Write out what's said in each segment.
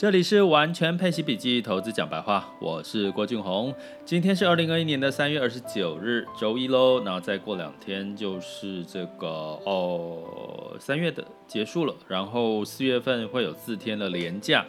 这里是完全配息笔记投资讲白话，我是郭俊宏。今天是二零二一年的三月二十九日，周一喽。然后再过两天就是这个哦，三月的结束了。然后四月份会有四天的连假，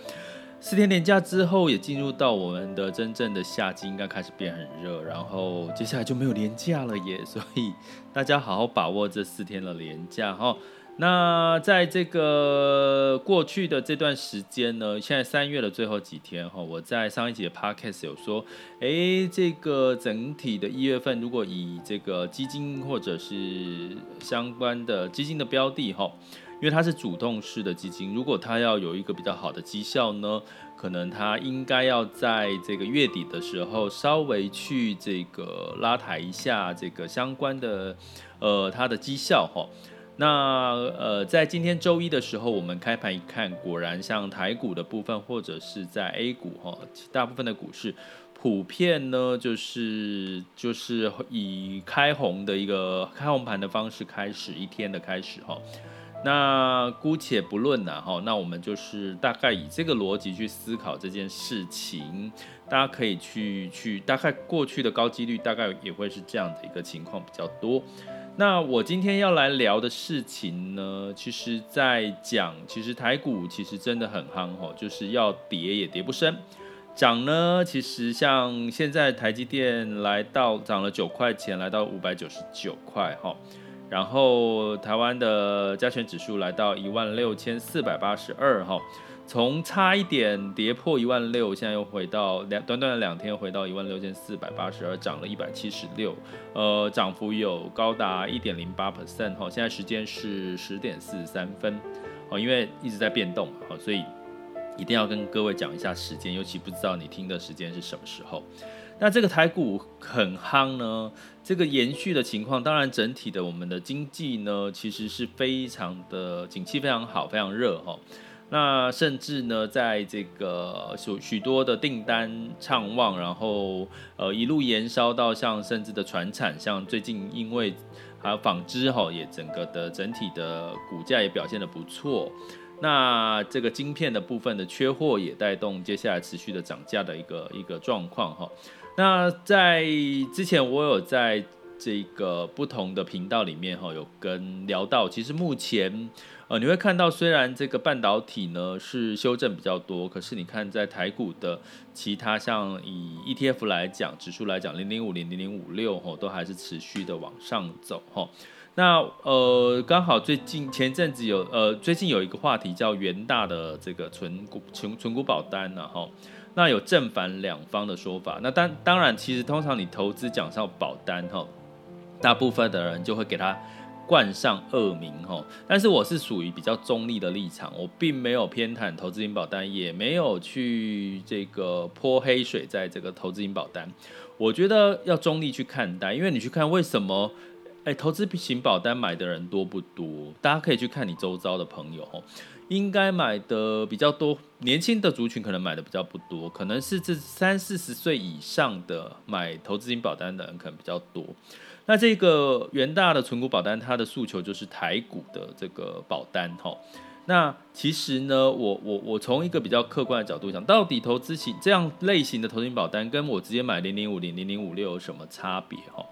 四天连假之后也进入到我们的真正的夏季，应该开始变很热。然后接下来就没有连假了耶，所以大家好好把握这四天的连假哈。那在这个过去的这段时间呢，现在三月的最后几天哈，我在上一集的 podcast 有说，诶，这个整体的一月份，如果以这个基金或者是相关的基金的标的哈，因为它是主动式的基金，如果它要有一个比较好的绩效呢，可能它应该要在这个月底的时候稍微去这个拉抬一下这个相关的呃它的绩效哈。那呃，在今天周一的时候，我们开盘一看，果然像台股的部分，或者是在 A 股哈，大部分的股市普遍呢，就是就是以开红的一个开红盘的方式开始一天的开始哈。那姑且不论呐哈，那我们就是大概以这个逻辑去思考这件事情，大家可以去去大概过去的高几率大概也会是这样的一个情况比较多。那我今天要来聊的事情呢，其实在讲，其实台股其实真的很夯吼，就是要跌也跌不深，涨呢，其实像现在台积电来到涨了九块钱，来到五百九十九块哈，然后台湾的加权指数来到一万六千四百八十二哈。从差一点跌破一万六，现在又回到两短短的两天回到一万六千四百八十二，涨了一百七十六，呃，涨幅有高达一点零八 percent 哈。现在时间是十点四十三分，哦，因为一直在变动嘛，所以一定要跟各位讲一下时间，尤其不知道你听的时间是什么时候。那这个台股很夯呢，这个延续的情况，当然整体的我们的经济呢，其实是非常的景气非常好，非常热哈。那甚至呢，在这个许许多的订单畅旺，然后呃一路延烧到像甚至的传产，像最近因为还有纺织哈，也整个的整体的股价也表现得不错。那这个晶片的部分的缺货也带动接下来持续的涨价的一个一个状况哈。那在之前我有在这个不同的频道里面哈，有跟聊到，其实目前。呃，你会看到，虽然这个半导体呢是修正比较多，可是你看在台股的其他像以 ETF 来讲，指数来讲，零零五零零零五六吼，都还是持续的往上走吼。那呃，刚好最近前阵子有呃，最近有一个话题叫元大的这个存股存存股保单呢吼，那有正反两方的说法。那当当然，其实通常你投资讲上保单吼，大部分的人就会给他。冠上恶名吼，但是我是属于比较中立的立场，我并没有偏袒投资型保单，也没有去这个泼黑水在这个投资型保单。我觉得要中立去看待，因为你去看为什么，哎，投资型保单买的人多不多？大家可以去看你周遭的朋友吼，应该买的比较多，年轻的族群可能买的比较不多，可能是这三四十岁以上的买投资型保单的人可能比较多。那这个元大的存股保单，它的诉求就是台股的这个保单哈。那其实呢，我我我从一个比较客观的角度讲，到底投资型这样类型的投资型保单，跟我直接买零零五零零零五六有什么差别哈？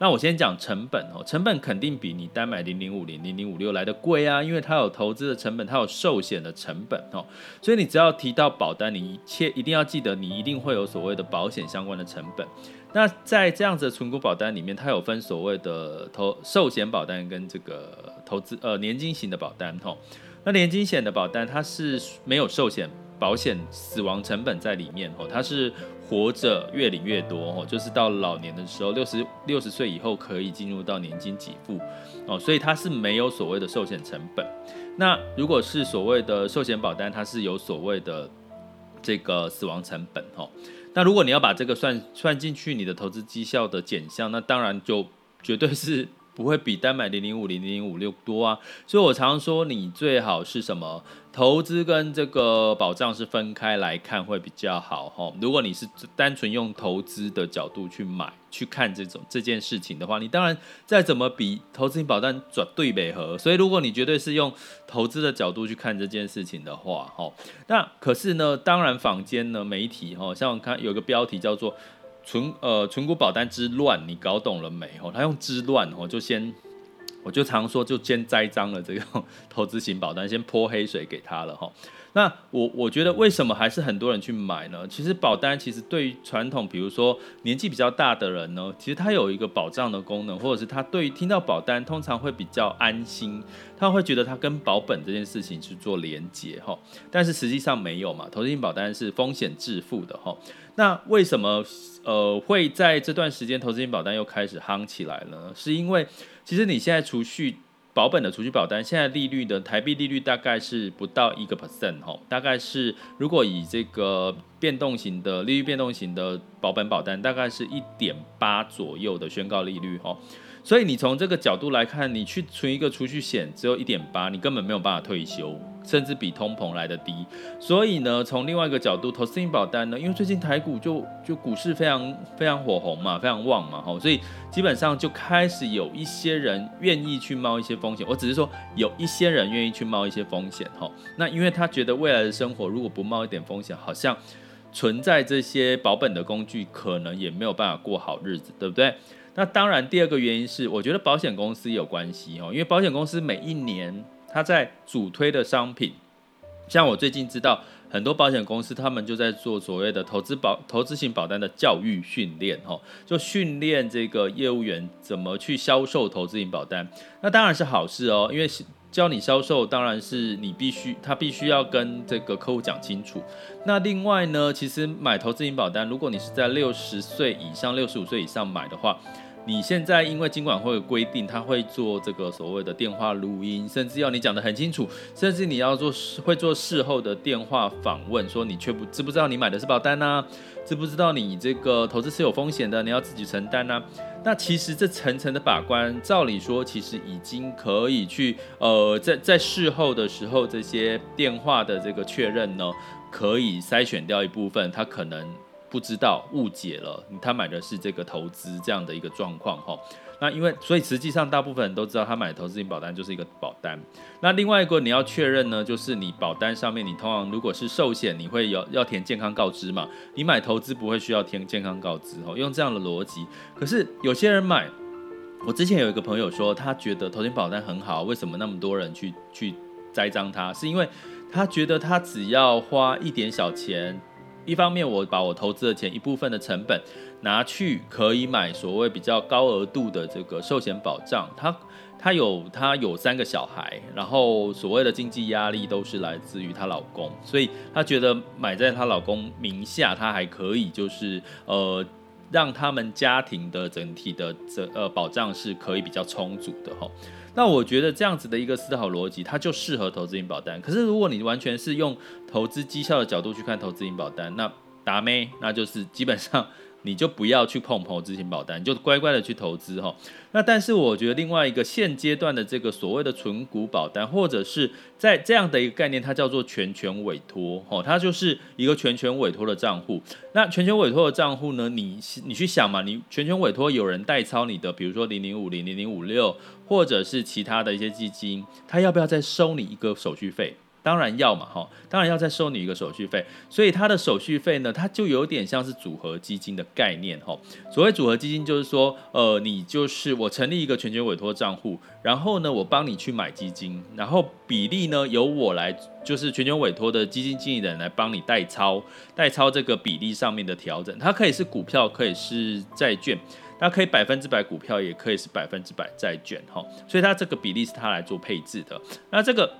那我先讲成本哦，成本肯定比你单买零零五零零零五六来的贵啊，因为它有投资的成本，它有寿险的成本哦。所以你只要提到保单，你一切一定要记得，你一定会有所谓的保险相关的成本。那在这样子的存股保单里面，它有分所谓的投寿险保单跟这个投资呃年金型的保单哈。那年金险的保单它是没有寿险保险死亡成本在里面哦，它是活着越领越多哦，就是到老年的时候六十六十岁以后可以进入到年金给付哦，所以它是没有所谓的寿险成本。那如果是所谓的寿险保单，它是有所谓的这个死亡成本哈。那如果你要把这个算算进去你的投资绩效的减项，那当然就绝对是不会比单买零零五零零五六多啊。所以我常说，你最好是什么？投资跟这个保障是分开来看会比较好哈。如果你是单纯用投资的角度去买去看这种这件事情的话，你当然再怎么比投资型保单转对北和。所以如果你绝对是用投资的角度去看这件事情的话，哈，那可是呢，当然坊间呢媒体哈，像我看有个标题叫做“存呃存股保单之乱”，你搞懂了没？吼，他用“之乱”哦，就先。我就常说，就先栽赃了这个 投资型保单，先泼黑水给他了哈。那我我觉得为什么还是很多人去买呢？其实保单其实对于传统，比如说年纪比较大的人呢，其实它有一个保障的功能，或者是他对于听到保单通常会比较安心，他会觉得他跟保本这件事情去做连结哈。但是实际上没有嘛，投资型保单是风险自负的哈。那为什么呃会在这段时间投资型保单又开始夯起来了呢？是因为其实你现在储蓄保本的储蓄保单，现在利率的台币利率大概是不到一个 percent 哈，大概是如果以这个变动型的利率变动型的保本保单，大概是一点八左右的宣告利率哈。所以你从这个角度来看，你去存一个储蓄险只有一点八，你根本没有办法退休，甚至比通膨来的低。所以呢，从另外一个角度，投资型保单呢，因为最近台股就就股市非常非常火红嘛，非常旺嘛，哈，所以基本上就开始有一些人愿意去冒一些风险。我只是说有一些人愿意去冒一些风险，哈。那因为他觉得未来的生活如果不冒一点风险，好像存在这些保本的工具，可能也没有办法过好日子，对不对？那当然，第二个原因是，我觉得保险公司有关系哦，因为保险公司每一年它在主推的商品，像我最近知道很多保险公司，他们就在做所谓的投资保投资型保单的教育训练哦，就训练这个业务员怎么去销售投资型保单，那当然是好事哦，因为教你销售，当然是你必须他必须要跟这个客户讲清楚。那另外呢，其实买投资型保单，如果你是在六十岁以上、六十五岁以上买的话，你现在因为金管会有规定，他会做这个所谓的电话录音，甚至要你讲得很清楚，甚至你要做会做事后的电话访问，说你却不知不知道你买的是保单呢？知不知道你这个投资是有风险的，你要自己承担呢？那其实这层层的把关，照理说其实已经可以去呃，在在事后的时候，这些电话的这个确认呢，可以筛选掉一部分，他可能。不知道误解了，他买的是这个投资这样的一个状况哈。那因为所以实际上大部分人都知道，他买投资型保单就是一个保单。那另外一个你要确认呢，就是你保单上面你通常如果是寿险，你会有要填健康告知嘛？你买投资不会需要填健康告知哦。用这样的逻辑，可是有些人买，我之前有一个朋友说，他觉得投资保单很好，为什么那么多人去去栽赃他？是因为他觉得他只要花一点小钱。一方面，我把我投资的钱一部分的成本拿去可以买所谓比较高额度的这个寿险保障。她她有她有三个小孩，然后所谓的经济压力都是来自于她老公，所以她觉得买在她老公名下，她还可以就是呃让他们家庭的整体的这呃保障是可以比较充足的哈。那我觉得这样子的一个思考逻辑，它就适合投资型保单。可是如果你完全是用投资绩效的角度去看投资型保单，那达咩，那就是基本上。你就不要去碰投资型保单，你就乖乖的去投资哈。那但是我觉得另外一个现阶段的这个所谓的存股保单，或者是在这样的一个概念，它叫做全权委托哈，它就是一个全权委托的账户。那全权委托的账户呢，你你去想嘛，你全权委托有人代操你的，比如说零零五零零零五六，或者是其他的一些基金，他要不要再收你一个手续费？当然要嘛，哈，当然要再收你一个手续费，所以它的手续费呢，它就有点像是组合基金的概念，哈。所谓组合基金，就是说，呃，你就是我成立一个全权委托账户，然后呢，我帮你去买基金，然后比例呢由我来，就是全权委托的基金经理人来帮你代操，代操这个比例上面的调整，它可以是股票，可以是债券，它可以百分之百股票，也可以是百分之百债券，哈。所以它这个比例是它来做配置的，那这个。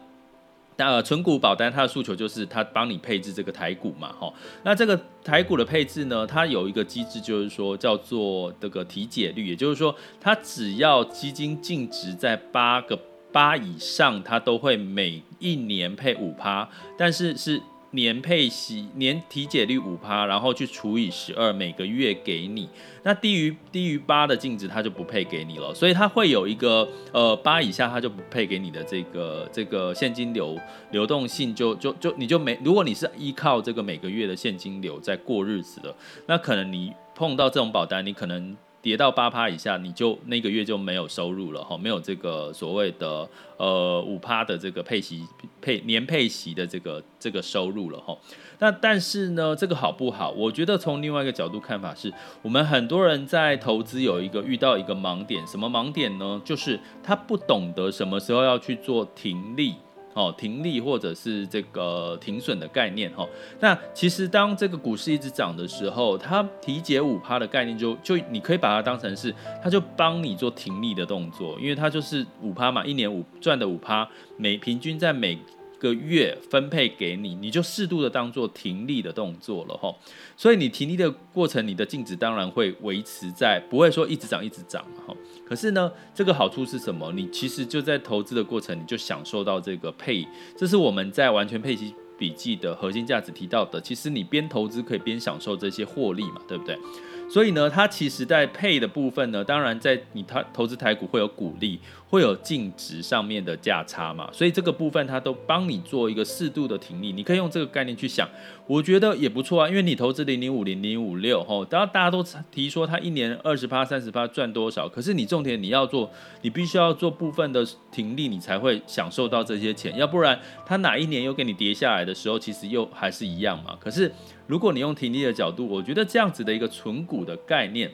那存股保单它的诉求就是它帮你配置这个台股嘛，哈，那这个台股的配置呢，它有一个机制，就是说叫做这个提解率，也就是说，它只要基金净值在八个八以上，它都会每一年配五趴，但是是年配息年体检率五趴，然后去除以十二，每个月给你。那低于低于八的净值，它就不配给你了。所以它会有一个呃八以下，它就不配给你的这个这个现金流流动性就就就你就没。如果你是依靠这个每个月的现金流在过日子的，那可能你碰到这种保单，你可能。跌到八趴以下，你就那个月就没有收入了哈，没有这个所谓的呃五趴的这个配息配年配息的这个这个收入了哈。那但是呢，这个好不好？我觉得从另外一个角度看法是，我们很多人在投资有一个遇到一个盲点，什么盲点呢？就是他不懂得什么时候要去做停利。哦，停利或者是这个停损的概念哈。那其实当这个股市一直涨的时候，它提解五趴的概念就就你可以把它当成是，它就帮你做停利的动作，因为它就是五趴嘛，一年五赚的五趴，每平均在每个月分配给你，你就适度的当做停利的动作了哈。所以你停利的过程，你的净值当然会维持在，不会说一直涨一直涨哈。可是呢，这个好处是什么？你其实就在投资的过程，你就享受到这个配，这是我们在完全配息笔记的核心价值提到的。其实你边投资可以边享受这些获利嘛，对不对？所以呢，它其实在配的部分呢，当然在你它投资台股会有股利，会有净值上面的价差嘛，所以这个部分它都帮你做一个适度的停利，你可以用这个概念去想，我觉得也不错啊，因为你投资零零五零零五六吼，当然大家都提说它一年二十趴三十趴赚多少，可是你重点你要做，你必须要做部分的停利，你才会享受到这些钱，要不然它哪一年又给你跌下来的时候，其实又还是一样嘛，可是。如果你用停利的角度，我觉得这样子的一个存股的概念，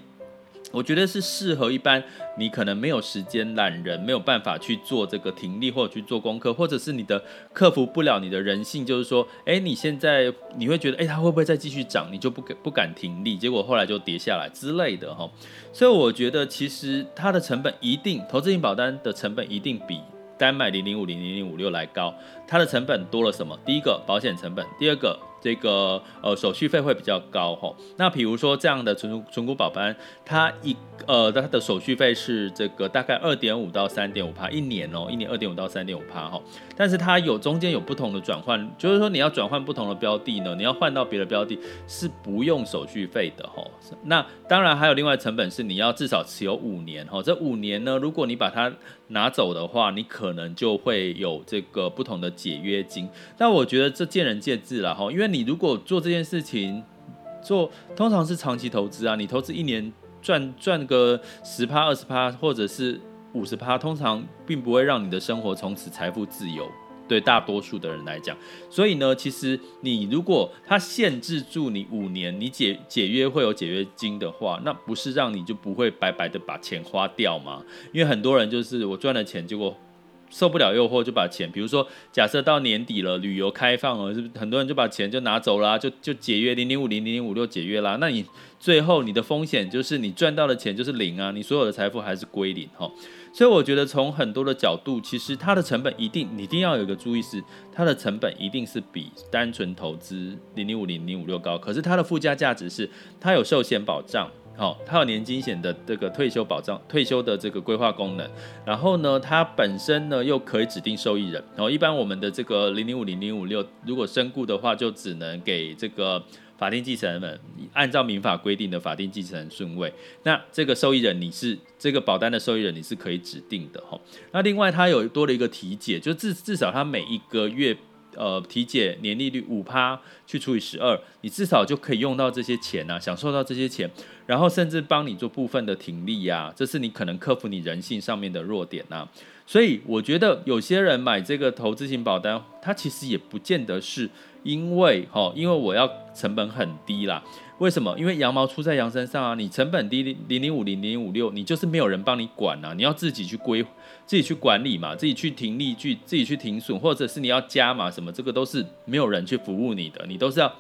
我觉得是适合一般你可能没有时间、懒人没有办法去做这个停利或者去做功课，或者是你的克服不了你的人性，就是说，哎，你现在你会觉得，哎，它会不会再继续涨？你就不敢不敢停利，结果后来就跌下来之类的哈。所以我觉得其实它的成本一定，投资型保单的成本一定比单买零零五零零零五六来高。它的成本多了什么？第一个保险成本，第二个。这个呃手续费会比较高哈，那比如说这样的存存股保单，它一呃它的手续费是这个大概二点五到三点五趴一年哦，一年二点五到三点五趴哈，但是它有中间有不同的转换，就是说你要转换不同的标的呢，你要换到别的标的是不用手续费的哈。那当然还有另外成本是你要至少持有五年哈，这五年呢，如果你把它拿走的话，你可能就会有这个不同的解约金。但我觉得这见仁见智了哈，因为。你如果做这件事情，做通常是长期投资啊，你投资一年赚赚个十趴、二十趴，或者是五十趴，通常并不会让你的生活从此财富自由。对大多数的人来讲，所以呢，其实你如果他限制住你五年，你解解约会有解约金的话，那不是让你就不会白白的把钱花掉吗？因为很多人就是我赚了钱，结果。受不了诱惑就把钱，比如说假设到年底了，旅游开放了，是不是很多人就把钱就拿走了，就就解约零零五零零零五六解约啦？那你最后你的风险就是你赚到的钱就是零啊，你所有的财富还是归零哈。所以我觉得从很多的角度，其实它的成本一定你一定要有一个注意是，它的成本一定是比单纯投资零零五零零五六高，可是它的附加价值是它有寿险保障。好，它有年金险的这个退休保障、退休的这个规划功能，然后呢，它本身呢又可以指定受益人。然后一般我们的这个零零五零零五六，如果身故的话，就只能给这个法定继承人按照民法规定的法定继承人顺位。那这个受益人你是这个保单的受益人，你是可以指定的哈。那另外它有多了一个体检，就至至少它每一个月。呃，体检年利率五趴去除以十二，你至少就可以用到这些钱啊，享受到这些钱，然后甚至帮你做部分的停利呀，这是你可能克服你人性上面的弱点呐。所以我觉得有些人买这个投资型保单，它其实也不见得是因为哈，因为我要成本很低啦。为什么？因为羊毛出在羊身上啊！你成本低零零五零零五六，你就是没有人帮你管啊！你要自己去规，自己去管理嘛，自己去停利，去自己去停损，或者是你要加码什么，这个都是没有人去服务你的，你都是要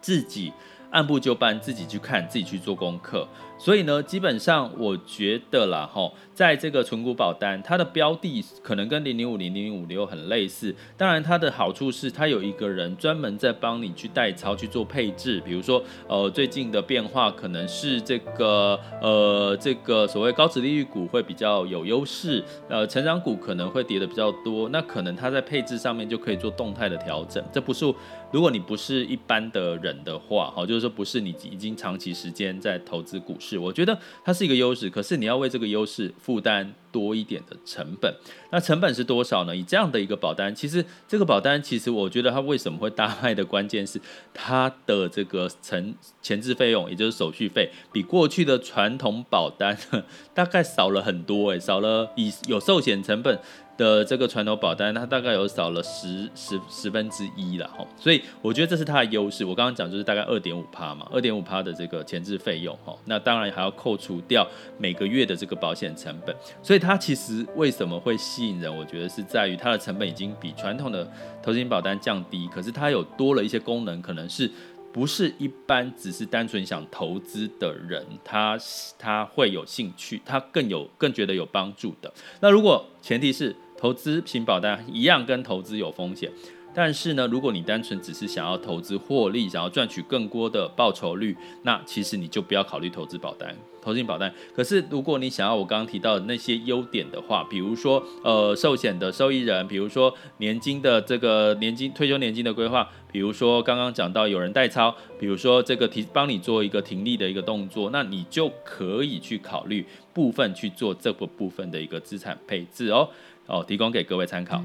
自己按部就班，自己去看，自己去做功课。所以呢，基本上我觉得啦，哈，在这个存股保单，它的标的可能跟零零五零零五六很类似。当然，它的好处是它有一个人专门在帮你去代操去做配置。比如说，呃，最近的变化可能是这个，呃，这个所谓高值利率股会比较有优势，呃，成长股可能会跌的比较多。那可能它在配置上面就可以做动态的调整。这不是，如果你不是一般的人的话，哈，就是说不是你已经长期时间在投资股市。我觉得它是一个优势，可是你要为这个优势负担多一点的成本。那成本是多少呢？以这样的一个保单，其实这个保单，其实我觉得它为什么会大卖的关键是它的这个成前置费用，也就是手续费，比过去的传统保单 大概少了很多，诶，少了以有寿险成本。的这个传统保单，它大概有少了十十十分之一了哈，所以我觉得这是它的优势。我刚刚讲就是大概二点五趴嘛，二点五趴的这个前置费用哈，那当然还要扣除掉每个月的这个保险成本，所以它其实为什么会吸引人？我觉得是在于它的成本已经比传统的投资型保单降低，可是它有多了一些功能，可能是。不是一般只是单纯想投资的人，他他会有兴趣，他更有更觉得有帮助的。那如果前提是投资型保单一样跟投资有风险。但是呢，如果你单纯只是想要投资获利，想要赚取更多的报酬率，那其实你就不要考虑投资保单、投资保单。可是如果你想要我刚刚提到的那些优点的话，比如说呃寿险的受益人，比如说年金的这个年金退休年金的规划，比如说刚刚讲到有人代操，比如说这个提帮你做一个停利的一个动作，那你就可以去考虑部分去做这个部分的一个资产配置哦哦，提供给各位参考。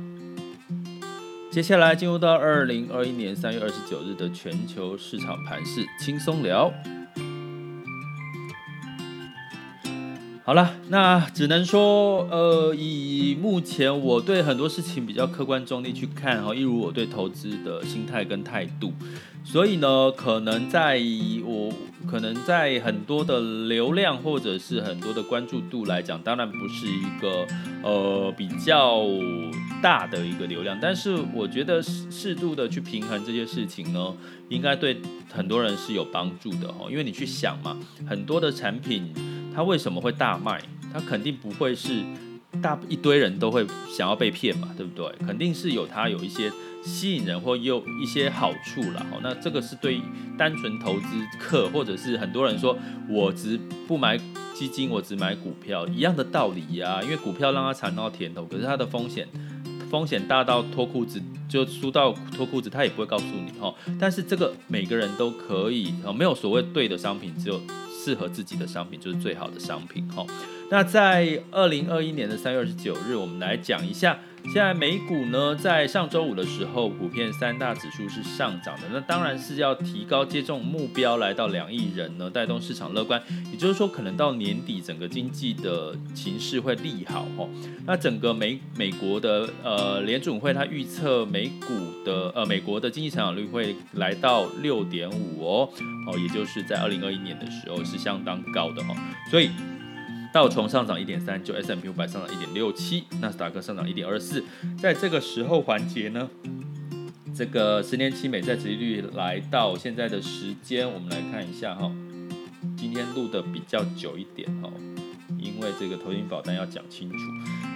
接下来进入到二零二一年三月二十九日的全球市场盘势轻松聊。好了，那只能说，呃，以目前我对很多事情比较客观中立去看哈，一如我对投资的心态跟态度。所以呢，可能在我可能在很多的流量或者是很多的关注度来讲，当然不是一个呃比较大的一个流量，但是我觉得适度的去平衡这些事情呢，应该对很多人是有帮助的哦。因为你去想嘛，很多的产品它为什么会大卖？它肯定不会是大一堆人都会想要被骗嘛，对不对？肯定是有它有一些。吸引人或有一些好处了，那这个是对单纯投资客或者是很多人说，我只不买基金，我只买股票一样的道理呀。因为股票让他尝到甜头，可是它的风险风险大到脱裤子就输到脱裤子，他也不会告诉你哈。但是这个每个人都可以，没有所谓对的商品，只有适合自己的商品就是最好的商品哈。那在二零二一年的三月二十九日，我们来讲一下。现在美股呢，在上周五的时候，普遍三大指数是上涨的。那当然是要提高接种目标，来到两亿人呢，带动市场乐观。也就是说，可能到年底，整个经济的情势会利好哦。那整个美美国的呃联准会，它预测美股的呃美国的经济成长率会来到六点五哦哦，也就是在二零二一年的时候是相当高的哦。所以。道琼上涨一点三九，S&P 五百上涨一点六七，纳斯达克上涨一点二四。在这个时候环节呢，这个十年期美债殖利率来到现在的时间，我们来看一下哈。今天录的比较久一点哦，因为这个投资保单要讲清楚。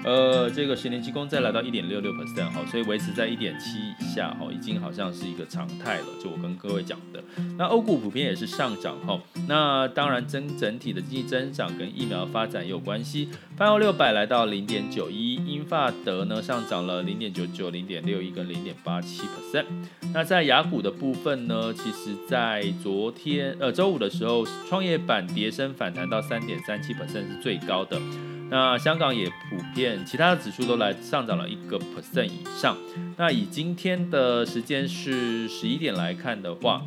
呃，这个十年期公债来到一点六六 percent 哈，所以维持在一点七以下哈，已经好像是一个常态了。就我跟各位讲的，那欧股普遍也是上涨哈。那当然，整整体的经济增长跟疫苗发展也有关系。泛欧六百来到零点九一，英法德呢上涨了零点九九、零点六一跟零点八七 percent。那在雅股的部分呢，其实在昨天呃周五的时候，创业板跌升反弹到三点三七 percent 是最高的。那香港也普遍，其他的指数都来上涨了一个 percent 以上。那以今天的时间是十一点来看的话，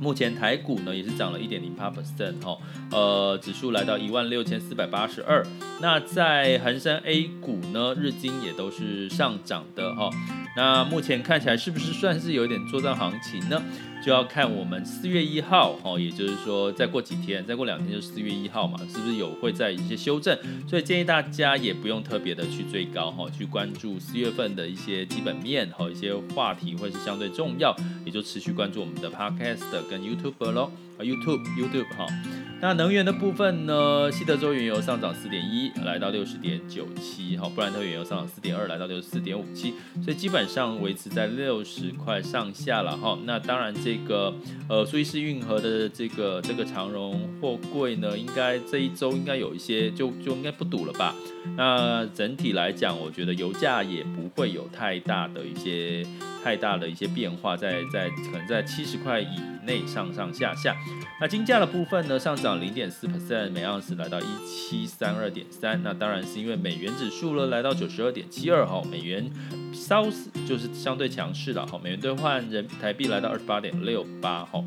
目前台股呢也是涨了一点零八 percent 哈，呃，指数来到一万六千四百八十二。那在恒生 A 股呢，日经也都是上涨的哈。那目前看起来是不是算是有点作战行情呢？就要看我们四月一号，哦，也就是说再过几天，再过两天就四月一号嘛，是不是有会在一些修正？所以建议大家也不用特别的去追高，哈，去关注四月份的一些基本面和一些话题会是相对重要，也就持续关注我们的 Podcast 跟 YouTube 咯。YouTube YouTube 哈。那能源的部分呢？西德州原油上涨四点一，来到六十点九七，哈，布兰特原油上涨四点二，来到六十四点五七，所以基本上维持在六十块上下了哈。那当然，这个呃苏伊士运河的这个这个长荣货柜呢，应该这一周应该有一些就就应该不堵了吧？那整体来讲，我觉得油价也不会有太大的一些太大的一些变化，在在可能在七十块以内上上下下。那金价的部分呢，上涨零点四 percent，每盎司来到一七三二点三。那当然是因为美元指数呢来到九十二点七二哈，美元稍就是相对强势的哈，美元兑换人台币来到二十八点六八哈。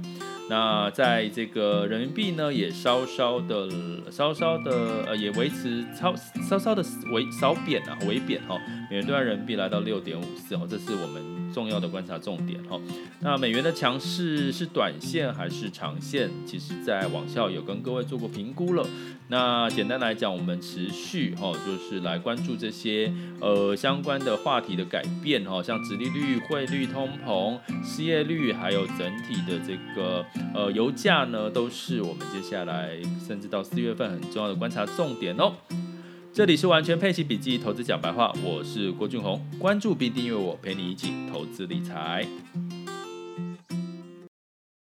那在这个人民币呢，也稍稍的稍稍的呃，也维持超稍稍的微少贬啊，微贬哈。美元兑换人民币来到六点五四哦，这是我们。重要的观察重点哈，那美元的强势是短线还是长线？其实，在网校有跟各位做过评估了。那简单来讲，我们持续哈，就是来关注这些呃相关的话题的改变哈，像殖利率、汇率、通膨、失业率，还有整体的这个呃油价呢，都是我们接下来甚至到四月份很重要的观察重点哦。这里是完全配齐笔记投资讲白话，我是郭俊宏，关注并订阅我，陪你一起投资理财。